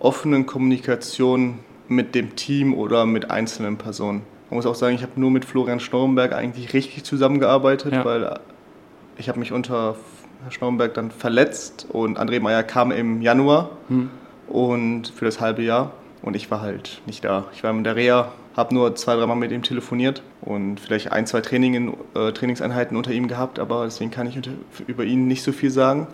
offenen Kommunikation mit dem Team oder mit einzelnen Personen. Man muss auch sagen, ich habe nur mit Florian Schnorrenberg eigentlich richtig zusammengearbeitet, ja. weil ich habe mich unter Herr Schnorrenberg dann verletzt und André Meyer kam im Januar hm. und für das halbe Jahr und ich war halt nicht da. Ich war in der Reha habe nur zwei, dreimal mit ihm telefoniert und vielleicht ein, zwei Trainingen, äh, Trainingseinheiten unter ihm gehabt, aber deswegen kann ich unter, über ihn nicht so viel sagen.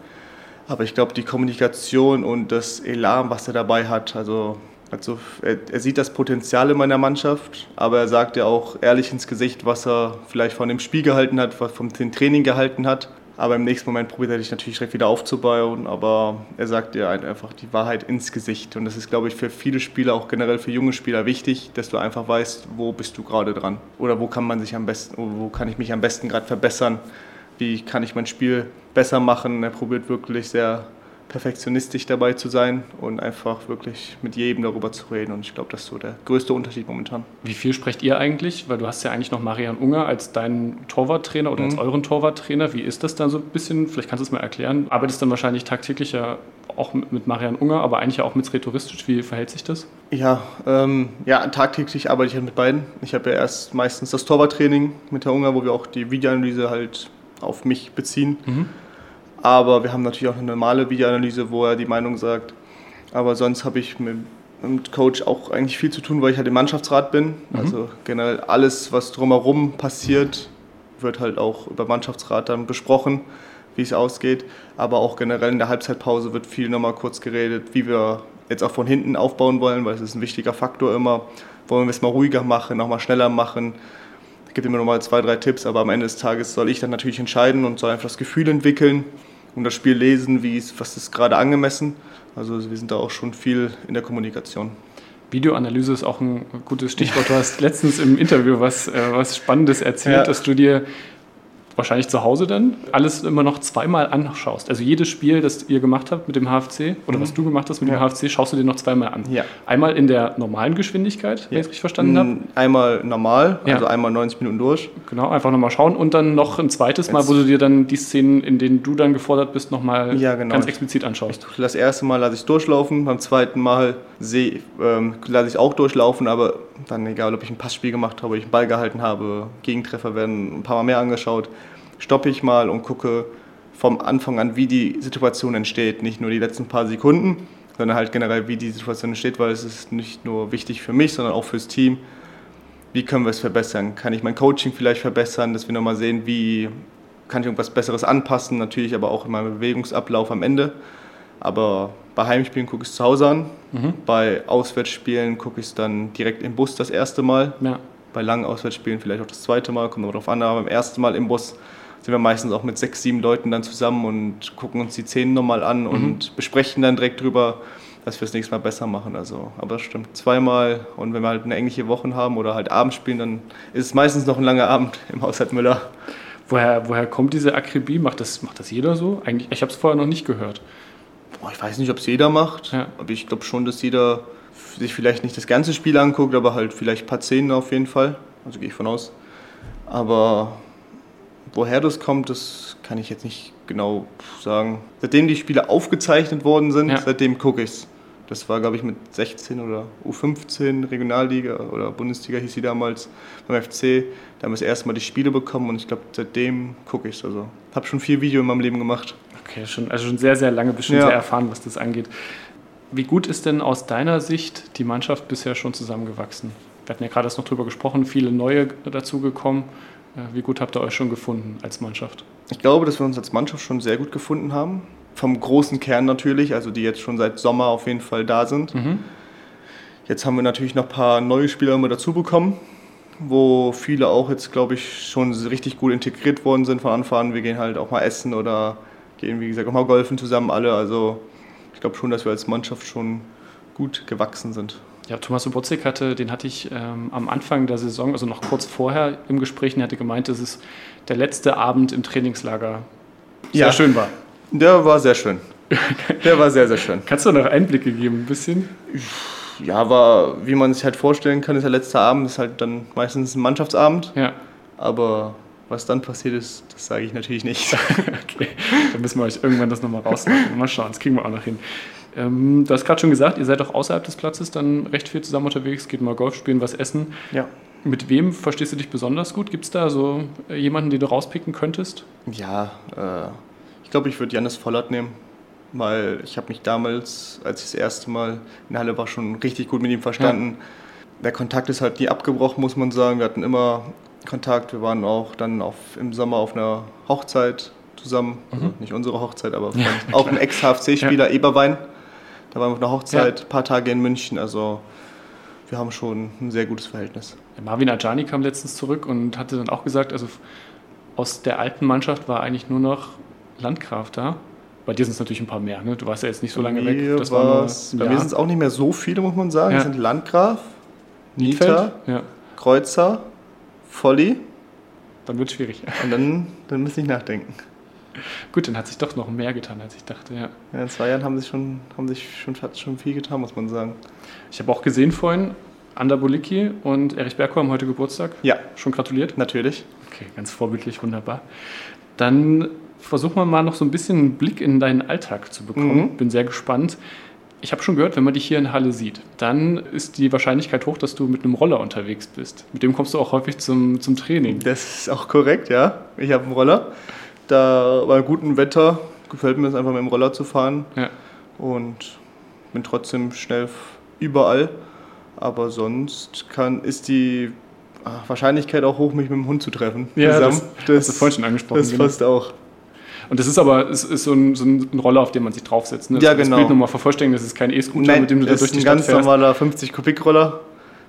Aber ich glaube, die Kommunikation und das Elan, was er dabei hat, also, also er, er, sieht das Potenzial in meiner Mannschaft, aber er sagt ja auch ehrlich ins Gesicht, was er vielleicht von dem Spiel gehalten hat, was vom Training gehalten hat. Aber im nächsten Moment probiert er dich natürlich direkt wieder aufzubauen. Aber er sagt dir einfach die Wahrheit ins Gesicht. Und das ist, glaube ich, für viele Spieler, auch generell für junge Spieler wichtig, dass du einfach weißt, wo bist du gerade dran. Oder wo kann man sich am besten, wo kann ich mich am besten gerade verbessern. Wie kann ich mein Spiel besser machen. Er probiert wirklich sehr perfektionistisch dabei zu sein und einfach wirklich mit jedem darüber zu reden. Und ich glaube, das ist so der größte Unterschied momentan. Wie viel sprecht ihr eigentlich? Weil du hast ja eigentlich noch Marian Unger als deinen Torwarttrainer oder mhm. als euren Torwarttrainer. Wie ist das dann so ein bisschen? Vielleicht kannst du es mal erklären. Arbeitest dann wahrscheinlich tagtäglich ja auch mit Marian Unger, aber eigentlich auch mit Rhetoristisch. Wie verhält sich das? Ja, ähm, ja tagtäglich arbeite ich halt mit beiden. Ich habe ja erst meistens das Torwarttraining mit der Unger, wo wir auch die Videoanalyse halt auf mich beziehen. Mhm. Aber wir haben natürlich auch eine normale Videoanalyse, wo er die Meinung sagt. Aber sonst habe ich mit, mit Coach auch eigentlich viel zu tun, weil ich halt im Mannschaftsrat bin. Mhm. Also generell alles, was drumherum passiert, wird halt auch über Mannschaftsrat dann besprochen, wie es ausgeht. Aber auch generell in der Halbzeitpause wird viel nochmal kurz geredet, wie wir jetzt auch von hinten aufbauen wollen, weil es ist ein wichtiger Faktor immer. Wollen wir es mal ruhiger machen, nochmal schneller machen. Ich gebe immer nochmal zwei, drei Tipps, aber am Ende des Tages soll ich dann natürlich entscheiden und soll einfach das Gefühl entwickeln und das Spiel lesen, wie es, was ist gerade angemessen. Also wir sind da auch schon viel in der Kommunikation. Videoanalyse ist auch ein gutes Stichwort. Du hast letztens im Interview was, äh, was Spannendes erzählt, ja. dass du dir wahrscheinlich zu Hause dann alles immer noch zweimal anschaust. Also jedes Spiel, das ihr gemacht habt mit dem HFC oder mhm. was du gemacht hast mit ja. dem HFC, schaust du dir noch zweimal an. Ja. Einmal in der normalen Geschwindigkeit, wenn ich es richtig verstanden habe. Einmal normal, ja. also einmal 90 Minuten durch. Genau, einfach nochmal schauen und dann noch ein zweites Mal, wo du dir dann die Szenen, in denen du dann gefordert bist, nochmal ja, genau. ganz explizit anschaust. Das erste Mal lasse ich durchlaufen, beim zweiten Mal ähm, lasse ich auch durchlaufen, aber dann egal, ob ich ein Passspiel gemacht habe, ob ich einen Ball gehalten habe, Gegentreffer werden ein paar Mal mehr angeschaut stoppe ich mal und gucke vom Anfang an, wie die Situation entsteht. Nicht nur die letzten paar Sekunden, sondern halt generell, wie die Situation entsteht, weil es ist nicht nur wichtig für mich, sondern auch fürs Team. Wie können wir es verbessern? Kann ich mein Coaching vielleicht verbessern, dass wir nochmal sehen, wie kann ich irgendwas Besseres anpassen, natürlich aber auch in meinem Bewegungsablauf am Ende. Aber bei Heimspielen gucke ich es zu Hause an. Mhm. Bei Auswärtsspielen gucke ich es dann direkt im Bus das erste Mal. Ja. Bei langen Auswärtsspielen vielleicht auch das zweite Mal, kommt aber darauf an. Aber beim ersten Mal im Bus sind wir meistens auch mit sechs, sieben Leuten dann zusammen und gucken uns die Szenen nochmal an mhm. und besprechen dann direkt drüber, dass wir es nächstes Mal besser machen. Also, aber das stimmt zweimal. Und wenn wir halt eine ähnliche Woche haben oder halt Abend spielen, dann ist es meistens noch ein langer Abend im Haushalt Müller. Woher, woher kommt diese Akribie? Macht das, macht das jeder so? Eigentlich, ich habe es vorher noch nicht gehört. Boah, ich weiß nicht, ob es jeder macht, ja. aber ich glaube schon, dass jeder sich vielleicht nicht das ganze Spiel anguckt, aber halt vielleicht ein paar Szenen auf jeden Fall. Also gehe ich von aus. Aber woher das kommt, das kann ich jetzt nicht genau sagen. Seitdem die Spiele aufgezeichnet worden sind, ja. seitdem gucke ich es. Das war, glaube ich, mit 16 oder U15 Regionalliga oder Bundesliga hieß sie damals beim FC. Da haben wir das erste Mal die Spiele bekommen und ich glaube, seitdem gucke ich es. Also habe schon viel Video in meinem Leben gemacht. Okay, schon, also schon sehr, sehr lange, bist schon ja. sehr erfahren, was das angeht. Wie gut ist denn aus deiner Sicht die Mannschaft bisher schon zusammengewachsen? Wir hatten ja gerade erst noch drüber gesprochen, viele neue dazugekommen. Äh, wie gut habt ihr euch schon gefunden als Mannschaft? Ich glaube, dass wir uns als Mannschaft schon sehr gut gefunden haben vom großen Kern natürlich, also die jetzt schon seit Sommer auf jeden Fall da sind. Mhm. Jetzt haben wir natürlich noch ein paar neue Spieler immer dazu bekommen, wo viele auch jetzt, glaube ich, schon richtig gut integriert worden sind von Anfang an. Wir gehen halt auch mal essen oder gehen, wie gesagt, auch mal golfen zusammen alle. Also ich glaube schon, dass wir als Mannschaft schon gut gewachsen sind. Ja, Thomas Sobotzig hatte, den hatte ich ähm, am Anfang der Saison, also noch kurz vorher im Gespräch, und er hatte gemeint, dass es der letzte Abend im Trainingslager sehr ja. schön war. Der war sehr schön. Der war sehr, sehr schön. Kannst du noch Einblicke geben, ein bisschen? Ja, war, wie man sich halt vorstellen kann, ist der letzte Abend, ist halt dann meistens ein Mannschaftsabend. Ja. Aber was dann passiert ist, das sage ich natürlich nicht. okay, dann müssen wir euch irgendwann das nochmal rauslassen. Mal schauen, das kriegen wir auch noch hin. Ähm, du hast gerade schon gesagt, ihr seid auch außerhalb des Platzes dann recht viel zusammen unterwegs, geht mal Golf spielen, was essen. Ja. Mit wem verstehst du dich besonders gut? Gibt es da so jemanden, den du rauspicken könntest? Ja, äh, ich glaube, ich würde Janis Vollert nehmen, weil ich habe mich damals, als ich das erste Mal in der Halle war, schon richtig gut mit ihm verstanden. Ja. Der Kontakt ist halt nie abgebrochen, muss man sagen. Wir hatten immer Kontakt. Wir waren auch dann auf, im Sommer auf einer Hochzeit zusammen. Also mhm. nicht unsere Hochzeit, aber ja, auch ein Ex-HFC-Spieler, ja. Eberwein. Da waren wir auf einer Hochzeit, ein paar Tage in München. Also wir haben schon ein sehr gutes Verhältnis. Marvin Ajani kam letztens zurück und hatte dann auch gesagt, also aus der alten Mannschaft war eigentlich nur noch Landgraf da. Bei dir sind es natürlich ein paar mehr, ne? Du warst ja jetzt nicht so lange weg. Das war bei mir sind es auch nicht mehr so viele, muss man sagen. Ja. Es sind Landgraf, Nita, ja. Kreuzer, Volli. Dann wird es schwierig. Und dann, dann muss ich nachdenken. Gut, dann hat sich doch noch mehr getan, als ich dachte, ja. ja in zwei Jahren haben sich schon, haben sich schon, schon viel getan, muss man sagen. Ich habe auch gesehen vorhin, Ander Bolicki und Erich Berko haben heute Geburtstag. Ja. Schon gratuliert? Natürlich. Okay, ganz vorbildlich, wunderbar. Dann versuchen wir mal noch so ein bisschen einen Blick in deinen Alltag zu bekommen. Mhm. Bin sehr gespannt. Ich habe schon gehört, wenn man dich hier in Halle sieht, dann ist die Wahrscheinlichkeit hoch, dass du mit einem Roller unterwegs bist. Mit dem kommst du auch häufig zum, zum Training. Das ist auch korrekt, ja. Ich habe einen Roller. Da bei gutem Wetter gefällt mir es einfach mit dem Roller zu fahren. Ja. Und bin trotzdem schnell überall. Aber sonst kann, ist die Wahrscheinlichkeit auch hoch, mich mit dem Hund zu treffen. Ja, zusammen. das, das hast du vorhin schon angesprochen. Das genau. passt auch. Und das ist aber es ist so, ein, so ein Roller, auf dem man sich draufsetzt. Ne? Ja, genau. Das Bild nochmal vervollständigen, das ist kein E-Scooter, mit dem du da durch die Stadt fährst. Das ist ein ganz normaler 50-Kubik-Roller,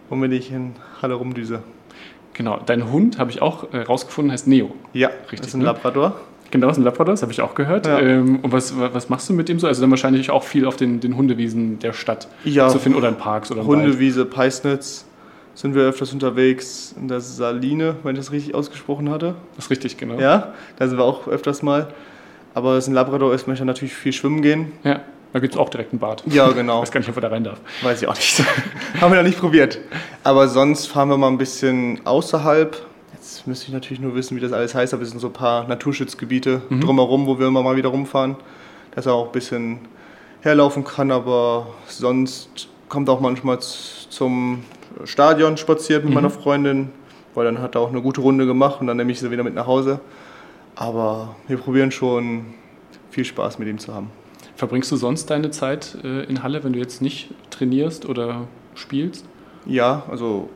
womit ich in Halle rumdüse. Genau, dein Hund, habe ich auch rausgefunden, äh, heißt Neo. Ja, richtig. Das ist ein ne? Labrador. Genau, das ist ein Labrador, das habe ich auch gehört. Ja. Ähm, und was, was machst du mit dem so? Also dann wahrscheinlich auch viel auf den, den Hundewiesen der Stadt ja. zu finden oder in Parks oder Hundewiese, Peisnitz sind wir öfters unterwegs in der Saline, wenn ich das richtig ausgesprochen hatte. Das ist richtig, genau. Ja, da sind wir auch öfters mal. Aber es ist ein Labrador ist, möchte natürlich viel schwimmen gehen. Ja, da gibt es auch direkt ein Bad. Ja, genau. Ich weiß gar nicht, ob er da rein darf. Weiß ich auch nicht. Haben wir noch nicht probiert. Aber sonst fahren wir mal ein bisschen außerhalb. Jetzt müsste ich natürlich nur wissen, wie das alles heißt, aber es sind so ein paar Naturschutzgebiete mhm. drumherum, wo wir immer mal wieder rumfahren. Dass er auch ein bisschen herlaufen kann, aber sonst kommt auch manchmal zum Stadion spaziert mit mhm. meiner Freundin, weil dann hat er auch eine gute Runde gemacht und dann nehme ich sie wieder mit nach Hause. Aber wir probieren schon viel Spaß mit ihm zu haben. Verbringst du sonst deine Zeit äh, in Halle, wenn du jetzt nicht trainierst oder spielst? Ja, also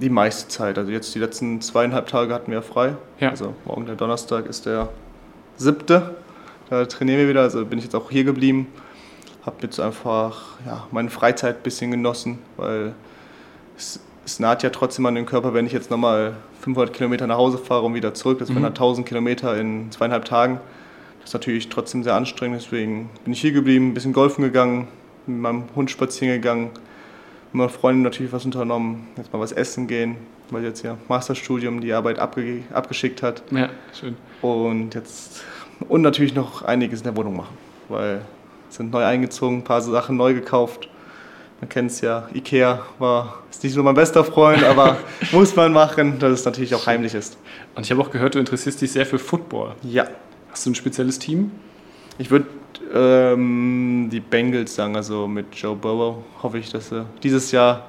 Die meiste Zeit. Also jetzt die letzten zweieinhalb Tage hatten wir frei. Ja. Also morgen der Donnerstag ist der siebte. Da trainieren wir wieder. Also bin ich jetzt auch hier geblieben. Habe jetzt einfach ja, meine Freizeit ein bisschen genossen, weil es, es naht ja trotzdem an den Körper, wenn ich jetzt nochmal 500 Kilometer nach Hause fahre und wieder zurück. Das wären Mhm. dann 1000 Kilometer in zweieinhalb Tagen. Das ist natürlich trotzdem sehr anstrengend. Deswegen bin ich hier geblieben, ein bisschen golfen gegangen, mit meinem Hund spazieren gegangen, mit meiner Freundin natürlich was unternommen, jetzt mal was essen gehen, weil sie jetzt ja Masterstudium die Arbeit abge abgeschickt hat. Ja, schön. Und jetzt und natürlich noch einiges in der Wohnung machen, weil sind neu eingezogen, ein paar Sachen neu gekauft. Man kennt es ja, Ikea war ist nicht so mein bester Freund, aber muss man machen, dass es natürlich auch heimlich ist. Und ich habe auch gehört, du interessierst dich sehr für Football. Ja, Hast du ein spezielles Team? ich würde ähm, die Bengals sagen, also mit Joe Burrow hoffe ich, dass sie dieses Jahr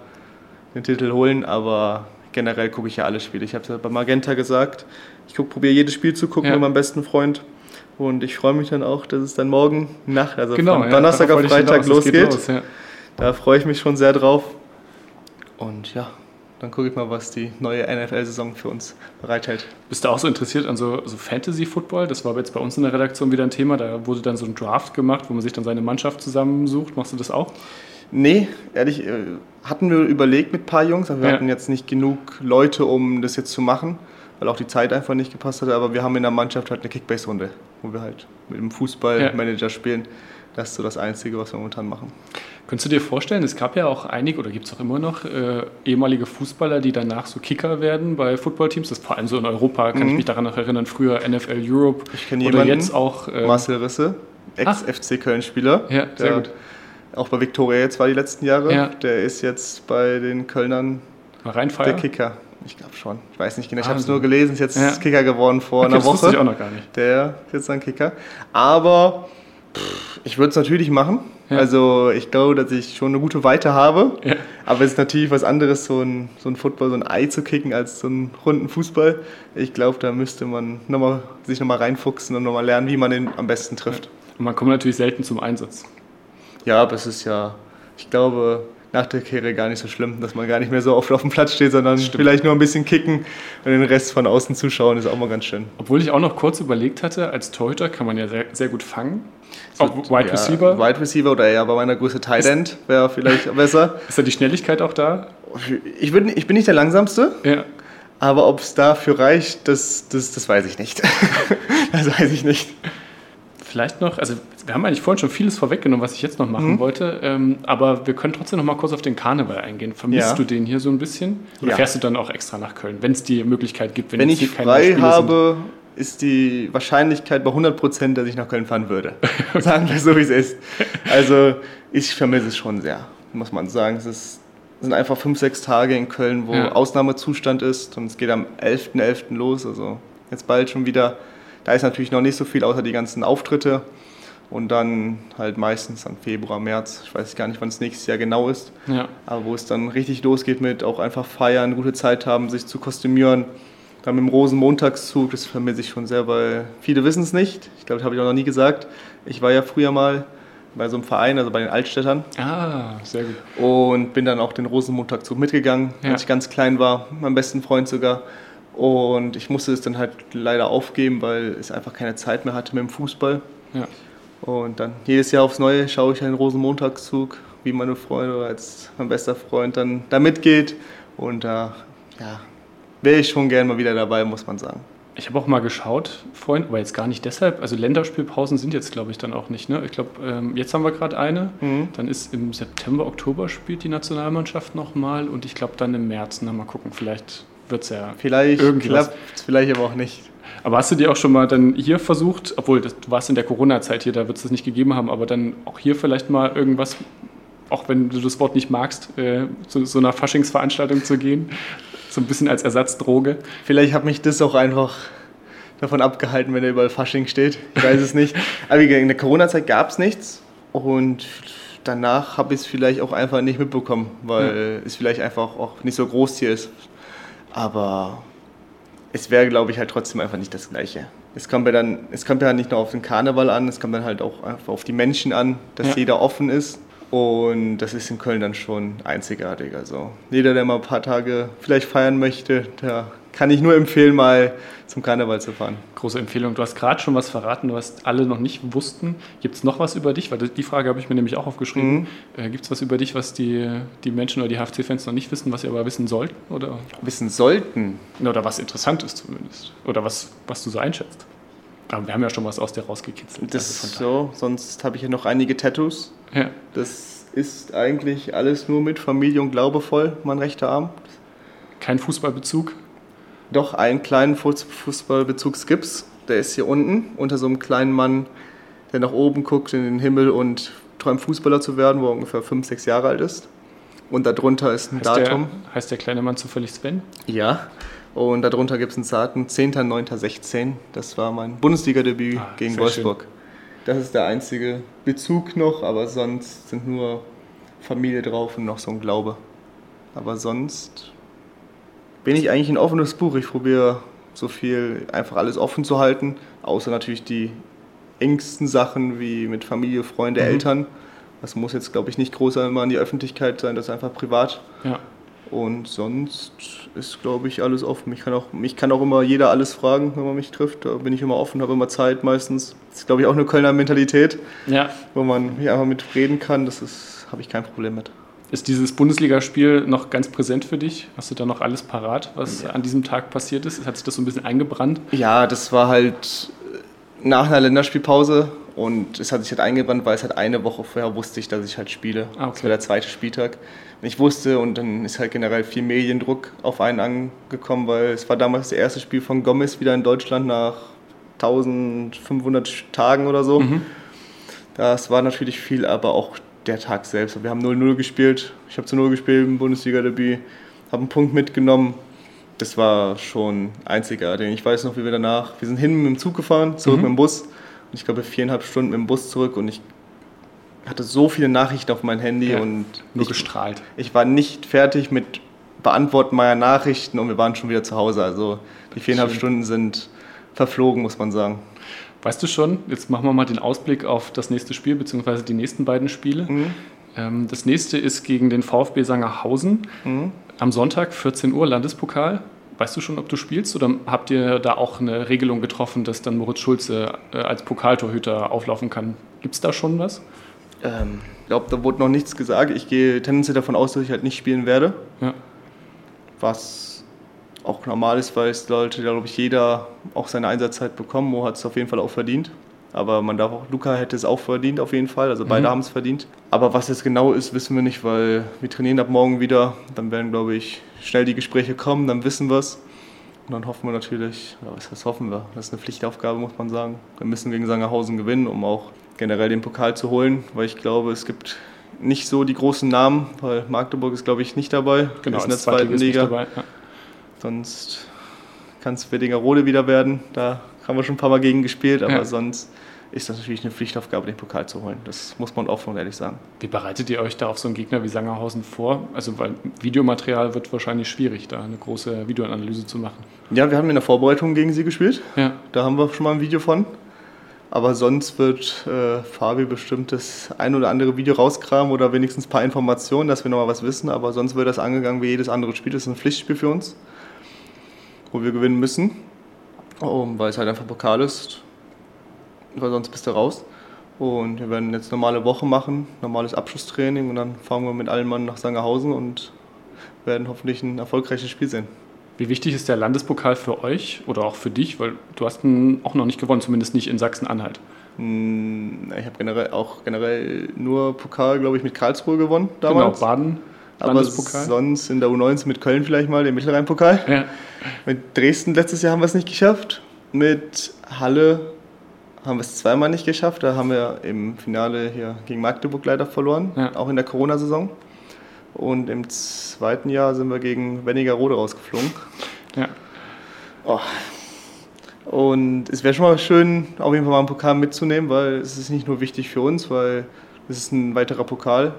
den Titel holen, aber generell gucke ich ja alle Spiele. Ich habe es ja bei Magenta gesagt, ich probiere jedes Spiel zu gucken Ja. mit meinem besten Freund. Und ich freue mich dann auch, dass es dann morgen Nacht, also Genau, von ja, Donnerstag darauf auf Freitag losgeht. los, ja. Da freue ich mich schon sehr drauf. Und ja, dann gucke ich mal, was die neue NFL-Saison für uns bereithält. Bist du auch so interessiert an so, so Fantasy-Football? Das war jetzt bei uns in der Redaktion wieder ein Thema. Da wurde dann so ein Draft gemacht, wo man sich dann seine Mannschaft zusammensucht. Machst du das auch? Nee, ehrlich, äh, hatten wir überlegt mit ein paar Jungs, aber wir Ja. hatten jetzt nicht genug Leute, um das jetzt zu machen, weil auch die Zeit einfach nicht gepasst hatte. Aber wir haben in der Mannschaft halt eine Kickbase-Runde, wo wir halt mit dem Fußballmanager spielen. Das ist so das Einzige, was wir momentan machen. Könntest du dir vorstellen, es gab ja auch einige, oder gibt es auch immer noch, äh, ehemalige Fußballer, die danach so Kicker werden bei Footballteams. Das ist vor allem so in Europa, kann ich mich daran noch erinnern, früher NFL Europe. Ich kenne Oder jemanden, jetzt auch. ähm, Marcel Risse, Ex-FC Köln-Spieler. Ja, sehr der gut. Auch bei Viktoria jetzt war die letzten Jahre. Ja. Der ist jetzt bei den Kölnern der. Kicker. Ich glaube schon. Ich weiß nicht genau. Ich habe es Wahnsinn. nur gelesen. Ist jetzt Ja. Kicker geworden vor Okay, einer das Woche. ich auch noch gar nicht. Der ist jetzt ein Kicker. Aber ich würde es natürlich machen. Ja. Also ich glaube, dass ich schon eine gute Weite habe. Ja. Aber es ist natürlich was anderes, so ein, so ein Football, so ein Ei zu kicken, als so einen runden Fußball. Ich glaube, da müsste man noch mal, sich nochmal reinfuchsen und nochmal lernen, wie man den am besten trifft. Und man kommt natürlich selten zum Einsatz. Ja, aber es ist ja, ich glaube, nach der Karriere gar nicht so schlimm, dass man gar nicht mehr so oft auf dem Platz steht, sondern vielleicht nur ein bisschen kicken und den Rest von außen zuschauen, ist auch mal ganz schön. Obwohl ich auch noch kurz überlegt hatte, als Torhüter kann man ja sehr, sehr gut fangen. Auch So, Wide ja, Receiver. Wide Receiver oder eher bei meiner Größe Tight End wäre vielleicht besser. Ist da die Schnelligkeit auch da? Ich, würd, ich bin nicht der Langsamste, Ja. aber ob es dafür reicht, das, das, das weiß ich nicht. das weiß ich nicht. Vielleicht noch, also wir haben eigentlich vorhin schon vieles vorweggenommen, was ich jetzt noch Mhm. machen wollte, ähm, aber wir können trotzdem noch mal kurz auf den Karneval eingehen. Vermisst Ja. du den hier so ein bisschen? Oder Ja. fährst du dann auch extra nach Köln, wenn es die Möglichkeit gibt? Wenn jetzt ich frei habe, ist die Wahrscheinlichkeit bei 100 Prozent, dass ich nach Köln fahren würde. Sagen wir so, wie es ist. Also ich vermisse es schon sehr, muss man sagen. Es ist, sind einfach fünf, sechs Tage in Köln, wo Ja. Ausnahmezustand ist und es geht am 11.11. los, also jetzt bald schon wieder. Da ist natürlich noch nicht so viel, außer die ganzen Auftritte. Und dann halt meistens am Februar, März, ich weiß gar nicht, wann es nächstes Jahr genau ist? Ja. aber wo es dann richtig losgeht mit auch einfach feiern, gute Zeit haben, sich zu kostümieren. Dann mit dem Rosenmontagszug, das vermisse ich schon sehr, weil viele wissen es nicht. Ich glaube, das habe ich auch noch nie gesagt. Ich war ja früher mal bei so einem Verein, also bei den Altstädtern, Ah, sehr gut. und bin dann auch den Rosenmontagszug mitgegangen, Ja. als ich ganz klein war, meinem besten Freund sogar. Und ich musste es dann halt leider aufgeben, weil es einfach keine Zeit mehr hatte mit dem Fußball. Ja. Und dann jedes Jahr aufs Neue schaue ich einen Rosenmontagszug, wie meine Freunde oder als mein bester Freund dann da mitgeht. Und da ja, wäre ich schon gern mal wieder dabei, muss man sagen. Ich habe auch mal geschaut, Freund, aber jetzt gar nicht deshalb. Also Länderspielpausen sind jetzt, glaube ich, dann auch nicht. Ne? Ich glaube, ähm, jetzt haben wir gerade eine. Mhm. Dann ist im September, Oktober spielt die Nationalmannschaft nochmal und ich glaube dann im März. Na, mal gucken, vielleicht wird es ja. Vielleicht klappt es, vielleicht aber auch nicht. Aber hast du dir auch schon mal dann hier versucht, obwohl das, du warst in der Corona-Zeit hier, da wird es das nicht gegeben haben, aber dann auch hier vielleicht mal irgendwas, auch wenn du das Wort nicht magst, äh, zu so einer Faschingsveranstaltung zu gehen? So ein bisschen als Ersatzdroge. Vielleicht hat mich das auch einfach davon abgehalten, wenn da überall Fasching steht. Ich weiß es nicht. Aber in der Corona-Zeit gab es nichts. Und danach habe ich es vielleicht auch einfach nicht mitbekommen, weil es vielleicht einfach auch nicht so groß hier ist. Aber es wäre, glaube ich, halt trotzdem einfach nicht das Gleiche. Es kommt ja dann, es kommt ja nicht nur auf den Karneval an, es kommt dann halt auch einfach auf die Menschen an, dass Ja. jeder offen ist Und das ist in Köln dann schon einzigartig. Also jeder, der mal ein paar Tage vielleicht feiern möchte, der kann ich nur empfehlen, mal zum Karneval zu fahren. Große Empfehlung. Du hast gerade schon was verraten, was alle noch nicht wussten. Gibt es noch was über dich? Weil die Frage habe ich mir nämlich auch aufgeschrieben. Mhm. Äh, Gibt es was über dich, was die, die Menschen oder die HFC-Fans noch nicht wissen, was sie aber wissen sollten? Oder? Wissen sollten? Oder was interessant ist zumindest. Oder was, was du so einschätzt. Aber wir haben ja schon was aus dir rausgekitzelt. Das ist also so, sonst habe ich ja noch einige Tattoos. Ja. Das ist eigentlich alles nur mit Familie und Glaube voll, mein rechter Arm. Kein Fußballbezug? Doch, einen kleinen Fußballbezug gibt's. Der ist hier unten, unter so einem kleinen Mann, der nach oben guckt in den Himmel und träumt, Fußballer zu werden, wo er ungefähr fünf, sechs Jahre alt ist. Und darunter ist ein heißt Datum. Der, heißt der kleine Mann zufällig Sven? Ja. Und darunter gibt es ein Datum, 10.09.16. Das war mein Bundesliga-Debüt ah, gegen Wolfsburg. Schön. Das ist der einzige Bezug noch, aber sonst sind nur Familie drauf und noch so ein Glaube. Aber sonst bin ich eigentlich ein offenes Buch. Ich probiere so viel einfach alles offen zu halten, außer natürlich die engsten Sachen wie mit Familie, Freunde, mhm. Eltern. Das muss jetzt, glaube ich, nicht groß einmal in die Öffentlichkeit sein, das ist einfach privat. Ja. Und sonst ist, glaube ich, alles offen. Mich kann, auch, mich kann auch immer jeder alles fragen, wenn man mich trifft. Da bin ich immer offen, habe immer Zeit meistens. Das ist, glaube ich, auch eine Kölner Mentalität, ja. wo man mich einfach mit reden kann. Das habe ich kein Problem mit. Ist dieses Bundesligaspiel noch ganz präsent für dich? Hast du da noch alles parat, was ja. an diesem Tag passiert ist? Hat sich das so ein bisschen eingebrannt? Ja, das war halt nach einer Länderspielpause und es hat sich halt eingebrannt, weil es halt eine Woche vorher wusste ich, dass ich halt spiele. Ah, okay. Das war der zweite Spieltag. Und ich wusste und dann ist halt generell viel Mediendruck auf einen angekommen, weil es war damals das erste Spiel von Gomez wieder in Deutschland nach 1500 Tagen oder so. Mhm. Das war natürlich viel, aber auch der Tag selbst. Wir haben 0-0 gespielt. Ich habe zu 0 gespielt im Bundesliga-Debüt, habe einen Punkt mitgenommen. Das war schon einzigartig. Ich weiß noch, wie wir danach, wir sind hin mit dem Zug gefahren, zurück mhm. mit dem Bus. Und ich glaube, viereinhalb Stunden mit dem Bus zurück und ich hatte so viele Nachrichten auf mein Handy ja, und nur ich, gestrahlt. Ich war nicht fertig mit Beantworten meiner Nachrichten und wir waren schon wieder zu Hause. Also die viereinhalb Schön. Stunden sind verflogen, muss man sagen. Weißt du schon, jetzt machen wir mal den Ausblick auf das nächste Spiel, beziehungsweise die nächsten beiden Spiele. Mhm. Ähm, das nächste ist gegen den VfB Sangerhausen mhm. am Sonntag, 14 Uhr, Landespokal. Weißt du schon, ob du spielst oder habt ihr da auch eine Regelung getroffen, dass dann Moritz Schulze äh, als Pokaltorhüter auflaufen kann? Gibt es da schon was? Ähm, ich glaube, da wurde noch nichts gesagt. Ich gehe tendenziell davon aus, dass ich halt nicht spielen werde. Ja. Was auch normal ist, weil es sollte, glaube ich, jeder auch seine Einsatzzeit bekommen. Mo hat es auf jeden Fall auch verdient. Aber man darf auch, Luca hätte es auch verdient, auf jeden Fall. Also beide mhm. haben es verdient. Aber was jetzt genau ist, wissen wir nicht, weil wir trainieren ab morgen wieder. Dann werden, glaube ich, schnell die Gespräche kommen, dann wissen wir es. Und dann hoffen wir natürlich, ja, was heißt hoffen wir? Das ist eine Pflichtaufgabe, muss man sagen. Wir müssen gegen Sangerhausen gewinnen, um auch generell den Pokal zu holen, weil ich glaube, es gibt nicht so die großen Namen, weil Magdeburg ist, glaube ich, nicht dabei. Genau, ist in der zweiten Liga. Dabei, ja. Sonst kann es Rode wieder werden. Da haben wir schon ein paar Mal gegen gespielt, aber ja. sonst ist das natürlich eine Pflichtaufgabe, den Pokal zu holen. Das muss man offen und ehrlich sagen. Wie bereitet ihr euch da auf so einen Gegner wie Sangerhausen vor? Also, weil Videomaterial wird wahrscheinlich schwierig, da eine große Videoanalyse zu machen. Ja, wir haben in der Vorbereitung gegen sie gespielt. Ja. Da haben wir schon mal ein Video von. Aber sonst wird äh, Fabi bestimmt das ein oder andere Video rauskramen oder wenigstens ein paar Informationen, dass wir nochmal was wissen. Aber sonst wird das angegangen wie jedes andere Spiel. Das ist ein Pflichtspiel für uns wo wir gewinnen müssen, weil es halt einfach Pokal ist, weil sonst bist du raus. Und wir werden jetzt normale Woche machen, normales Abschlusstraining und dann fahren wir mit allen Mann nach Sangerhausen und werden hoffentlich ein erfolgreiches Spiel sehen. Wie wichtig ist der Landespokal für euch oder auch für dich? Weil du hast ihn auch noch nicht gewonnen, zumindest nicht in Sachsen-Anhalt. Hm, ich habe generell auch generell nur Pokal, glaube ich, mit Karlsruhe gewonnen damals. Genau, Baden. Aber sonst in der U19 mit Köln vielleicht mal, den Mittelrhein-Pokal. Ja. Mit Dresden letztes Jahr haben wir es nicht geschafft. Mit Halle haben wir es zweimal nicht geschafft. Da haben wir im Finale hier gegen Magdeburg leider verloren, ja. auch in der Corona-Saison. Und im zweiten Jahr sind wir gegen Wennigerode rausgeflogen. Ja. Oh. Und es wäre schon mal schön, auf jeden Fall mal einen Pokal mitzunehmen, weil es ist nicht nur wichtig für uns, weil es ist ein weiterer Pokal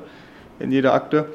in jeder Akte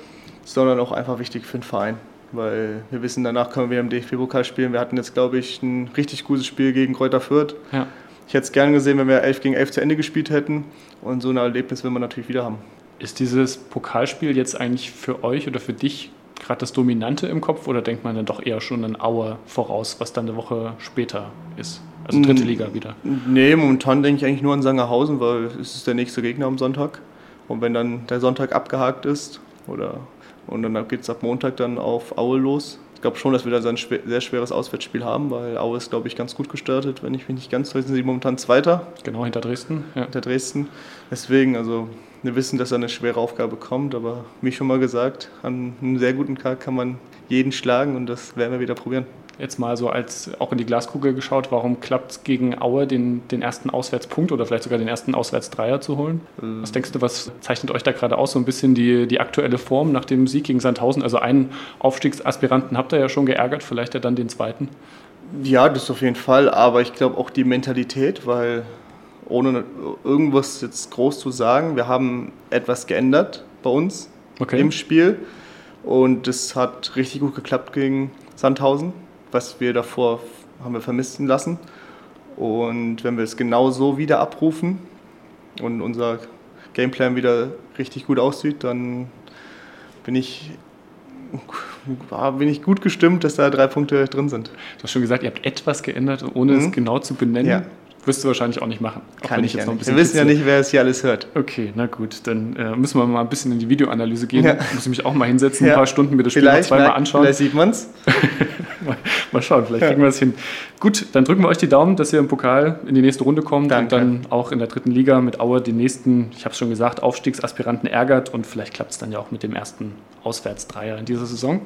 sondern auch einfach wichtig für den Verein. Weil wir wissen, danach können wir im DFB-Pokal spielen. Wir hatten jetzt, glaube ich, ein richtig gutes Spiel gegen Kräuter Fürth. Ja. Ich hätte es gerne gesehen, wenn wir 11 gegen 11 zu Ende gespielt hätten. Und so ein Erlebnis will man natürlich wieder haben. Ist dieses Pokalspiel jetzt eigentlich für euch oder für dich gerade das Dominante im Kopf oder denkt man dann doch eher schon an Auer voraus, was dann eine Woche später ist? Also dritte Liga wieder. Nee, momentan denke ich eigentlich nur an Sangerhausen, weil es ist der nächste Gegner am Sonntag. Und wenn dann der Sonntag abgehakt ist, oder und dann geht es ab Montag dann auf Aue los. Ich glaube schon, dass wir da so ein sehr schweres Auswärtsspiel haben, weil Aue ist, glaube ich, ganz gut gestartet. Wenn ich mich nicht ganz täusche, sind sie momentan Zweiter. Genau, hinter Dresden. Ja. Hinter Dresden. Deswegen, also wir wissen, dass da eine schwere Aufgabe kommt, aber wie schon mal gesagt, an einem sehr guten Tag kann man jeden schlagen und das werden wir wieder probieren jetzt mal so als auch in die Glaskugel geschaut, warum klappt es gegen Aue, den, den ersten Auswärtspunkt oder vielleicht sogar den ersten Auswärtsdreier zu holen? Mhm. Was denkst du, was zeichnet euch da gerade aus? So ein bisschen die, die aktuelle Form nach dem Sieg gegen Sandhausen? Also einen Aufstiegsaspiranten habt ihr ja schon geärgert, vielleicht ja dann den zweiten. Ja, das auf jeden Fall, aber ich glaube auch die Mentalität, weil ohne irgendwas jetzt groß zu sagen, wir haben etwas geändert bei uns okay. im Spiel und es hat richtig gut geklappt gegen Sandhausen was wir davor haben wir vermissen lassen. Und wenn wir es genau so wieder abrufen und unser Gameplan wieder richtig gut aussieht, dann bin ich, bin ich gut gestimmt, dass da drei Punkte drin sind. Du hast schon gesagt, ihr habt etwas geändert, ohne mhm. es genau zu benennen. Ja. Wirst du wahrscheinlich auch nicht machen. Auch Kann ich, jetzt noch ein bisschen Wir wissen ja nicht, wer es hier alles hört. Okay, na gut, dann äh, müssen wir mal ein bisschen in die Videoanalyse gehen. Ja. Muss ich mich auch mal hinsetzen, ja. ein paar Stunden mir das Spiel noch zweimal anschauen. Vielleicht sieht man es. mal, mal, schauen, vielleicht ja. kriegen wir es hin. Gut, dann drücken wir euch die Daumen, dass ihr im Pokal in die nächste Runde kommt Danke. und dann auch in der dritten Liga mit Aue den nächsten, ich habe es schon gesagt, Aufstiegsaspiranten ärgert und vielleicht klappt es dann ja auch mit dem ersten Auswärtsdreier in dieser Saison.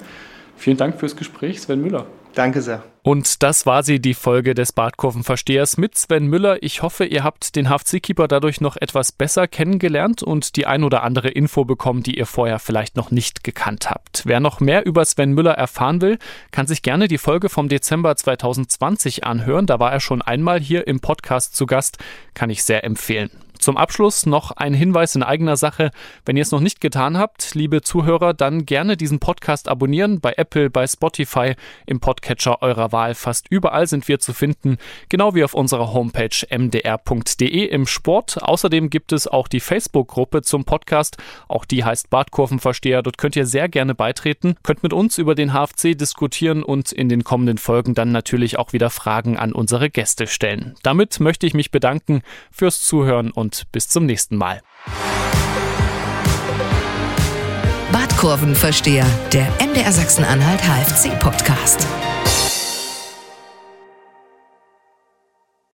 Vielen Dank fürs Gespräch, Sven Müller. Danke sehr. Und das war sie, die Folge des Badkurvenverstehers mit Sven Müller. Ich hoffe, ihr habt den HFC-Keeper dadurch noch etwas besser kennengelernt und die ein oder andere Info bekommen, die ihr vorher vielleicht noch nicht gekannt habt. Wer noch mehr über Sven Müller erfahren will, kann sich gerne die Folge vom Dezember 2020 anhören. Da war er schon einmal hier im Podcast zu Gast. Kann ich sehr empfehlen. Zum Abschluss noch ein Hinweis in eigener Sache. Wenn ihr es noch nicht getan habt, liebe Zuhörer, dann gerne diesen Podcast abonnieren bei Apple, bei Spotify, im Podcatcher eurer Wahl. Fast überall sind wir zu finden, genau wie auf unserer Homepage mdr.de im Sport. Außerdem gibt es auch die Facebook-Gruppe zum Podcast. Auch die heißt Bartkurvenversteher. Dort könnt ihr sehr gerne beitreten, könnt mit uns über den HFC diskutieren und in den kommenden Folgen dann natürlich auch wieder Fragen an unsere Gäste stellen. Damit möchte ich mich bedanken fürs Zuhören bis zum nächsten Mal. Badkurvenversteher, der MDR Sachsen-Anhalt HFC-Podcast.